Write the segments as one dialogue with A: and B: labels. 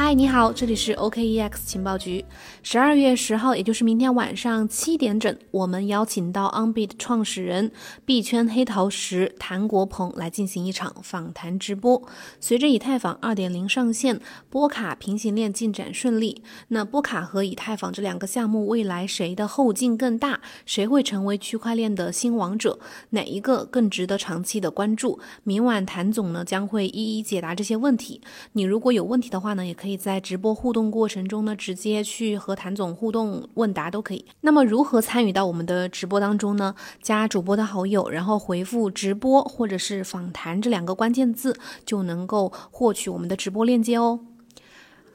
A: 嗨，你好，这里是 OKEX 情报局。十二月十号，也就是明天晚上七点整，我们邀请到 Onbit 创始人币圈黑桃十谭国鹏来进行一场访谈直播。随着以太坊二点零上线，波卡平行链进展顺利，那波卡和以太坊这两个项目未来谁的后劲更大？谁会成为区块链的新王者？哪一个更值得长期的关注？明晚谭总呢将会一一解答这些问题。你如果有问题的话呢，也可以。可以在直播互动过程中呢，直接去和谭总互动问答都可以。那么如何参与到我们的直播当中呢？加主播的好友，然后回复“直播”或者是“访谈”这两个关键字，就能够获取我们的直播链接哦。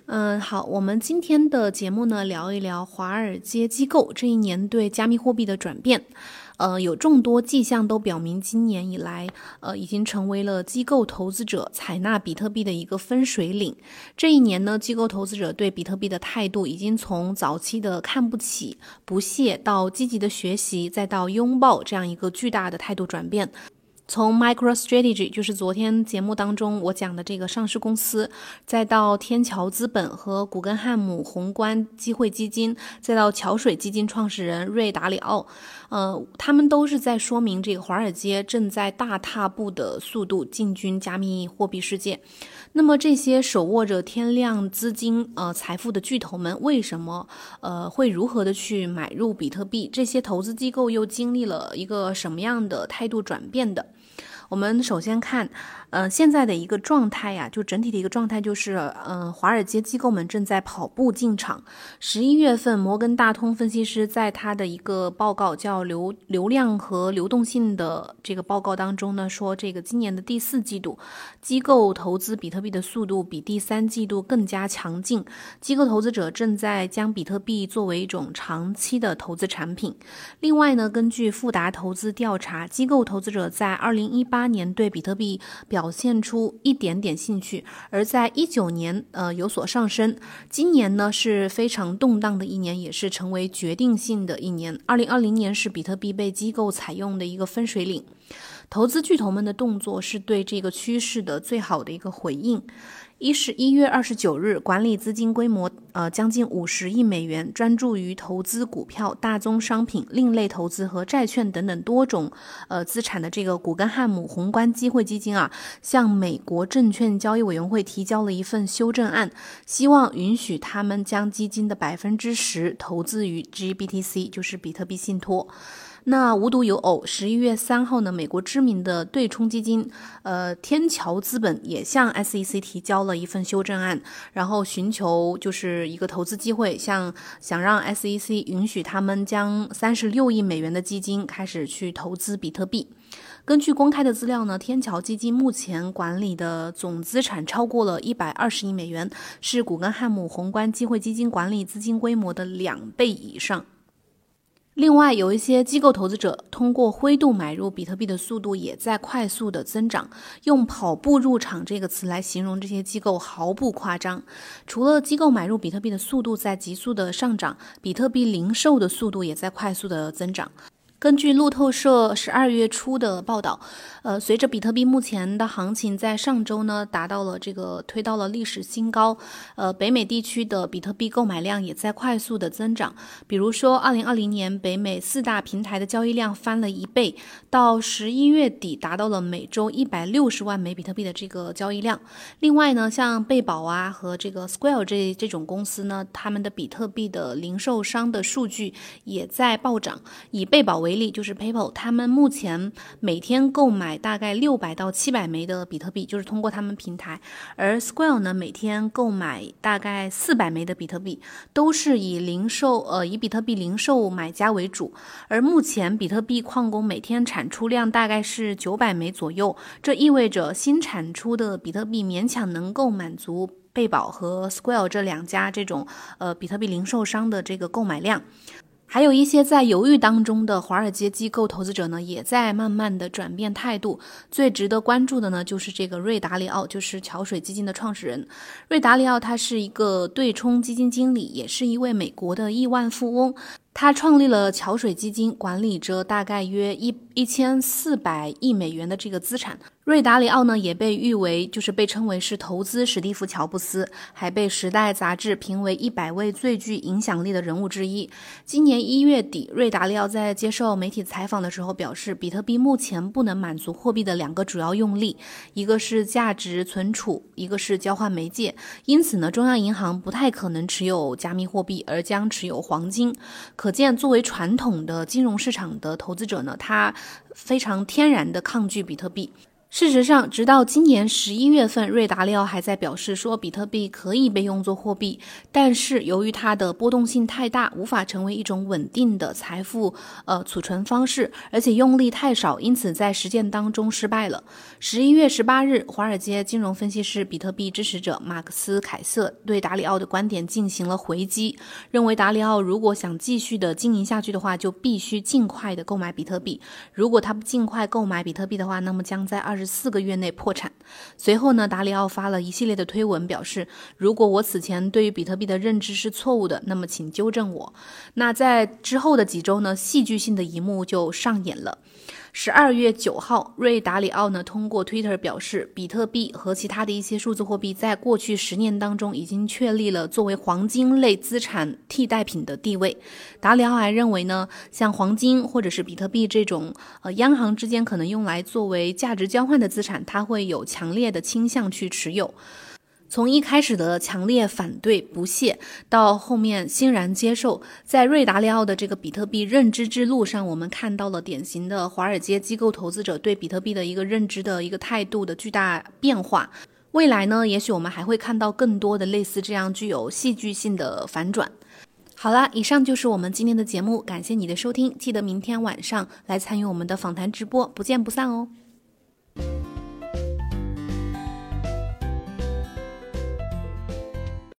A: 嗯，好，我们今天的节目呢，聊一聊华尔街机构这一年对加密货币的转变。呃，有众多迹象都表明，今年以来，呃，已经成为了机构投资者采纳比特币的一个分水岭。这一年呢，机构投资者对比特币的态度已经从早期的看不起、不屑，到积极的学习，再到拥抱这样一个巨大的态度转变。从 MicroStrategy，就是昨天节目当中我讲的这个上市公司，再到天桥资本和古根汉姆宏观机会基金，再到桥水基金创始人瑞达里奥，呃，他们都是在说明这个华尔街正在大踏步的速度进军加密货币世界。那么这些手握着天量资金呃财富的巨头们，为什么呃会如何的去买入比特币？这些投资机构又经历了一个什么样的态度转变的？我们首先看。呃，现在的一个状态呀，就整体的一个状态就是，嗯，华尔街机构们正在跑步进场。十一月份，摩根大通分析师在他的一个报告叫流流量和流动性的这个报告当中呢，说这个今年的第四季度，机构投资比特币的速度比第三季度更加强劲。机构投资者正在将比特币作为一种长期的投资产品。另外呢，根据富达投资调查，机构投资者在二零一八八年对比特币表现出一点点兴趣，而在一九年，呃，有所上升。今年呢是非常动荡的一年，也是成为决定性的一年。二零二零年是比特币被机构采用的一个分水岭。投资巨头们的动作是对这个趋势的最好的一个回应。一是一月二十九日，管理资金规模呃将近五十亿美元，专注于投资股票、大宗商品、另类投资和债券等等多种呃资产的这个古根汉姆宏观机会基金啊，向美国证券交易委员会提交了一份修正案，希望允许他们将基金的百分之十投资于 GBTC，就是比特币信托。那无独有偶，十一月三号呢，美国知名的对冲基金，呃，天桥资本也向 SEC 提交了一份修正案，然后寻求就是一个投资机会，像想让 SEC 允许他们将三十六亿美元的基金开始去投资比特币。根据公开的资料呢，天桥基金目前管理的总资产超过了一百二十亿美元，是古根汉姆宏观机会基金管理资金规模的两倍以上。另外，有一些机构投资者通过灰度买入比特币的速度也在快速的增长。用“跑步入场”这个词来形容这些机构毫不夸张。除了机构买入比特币的速度在急速的上涨，比特币零售的速度也在快速的增长。根据路透社十二月初的报道，呃，随着比特币目前的行情在上周呢达到了这个推到了历史新高，呃，北美地区的比特币购买量也在快速的增长。比如说，二零二零年北美四大平台的交易量翻了一倍，到十一月底达到了每周一百六十万枚比特币的这个交易量。另外呢，像贝宝啊和这个 Square 这这种公司呢，他们的比特币的零售商的数据也在暴涨。以贝宝为为例就是 PayPal，他们目前每天购买大概六百到七百枚的比特币，就是通过他们平台；而 Square 呢，每天购买大概四百枚的比特币，都是以零售呃以比特币零售买家为主。而目前比特币矿工每天产出量大概是九百枚左右，这意味着新产出的比特币勉强能够满足贝宝和 Square 这两家这种呃比特币零售商的这个购买量。还有一些在犹豫当中的华尔街机构投资者呢，也在慢慢的转变态度。最值得关注的呢，就是这个瑞达里奥，就是桥水基金的创始人。瑞达里奥他是一个对冲基金经理，也是一位美国的亿万富翁。他创立了桥水基金，管理着大概约一一千四百亿美元的这个资产。瑞达里奥呢，也被誉为就是被称为是投资史蒂夫乔布斯，还被《时代》杂志评为一百位最具影响力的人物之一。今年一月底，瑞达利奥在接受媒体采访的时候表示，比特币目前不能满足货币的两个主要用力，一个是价值存储，一个是交换媒介。因此呢，中央银行不太可能持有加密货币，而将持有黄金。可见，作为传统的金融市场的投资者呢，他非常天然的抗拒比特币。事实上，直到今年十一月份，瑞达利奥还在表示说，比特币可以被用作货币，但是由于它的波动性太大，无法成为一种稳定的财富呃储存方式，而且用力太少，因此在实践当中失败了。十一月十八日，华尔街金融分析师、比特币支持者马克思凯瑟对达里奥的观点进行了回击，认为达里奥如果想继续的经营下去的话，就必须尽快的购买比特币。如果他不尽快购买比特币的话，那么将在二十。四个月内破产。随后呢，达里奥发了一系列的推文，表示如果我此前对于比特币的认知是错误的，那么请纠正我。那在之后的几周呢，戏剧性的一幕就上演了。十二月九号，瑞达里奥呢通过 Twitter 表示，比特币和其他的一些数字货币在过去十年当中已经确立了作为黄金类资产替代品的地位。达里奥还认为呢，像黄金或者是比特币这种呃央行之间可能用来作为价值交换的资产，它会有强烈的倾向去持有。从一开始的强烈反对、不屑，到后面欣然接受，在瑞达利奥的这个比特币认知之路上，我们看到了典型的华尔街机构投资者对比特币的一个认知的一个态度的巨大变化。未来呢，也许我们还会看到更多的类似这样具有戏剧性的反转。好了，以上就是我们今天的节目，感谢你的收听，记得明天晚上来参与我们的访谈直播，不见不散哦。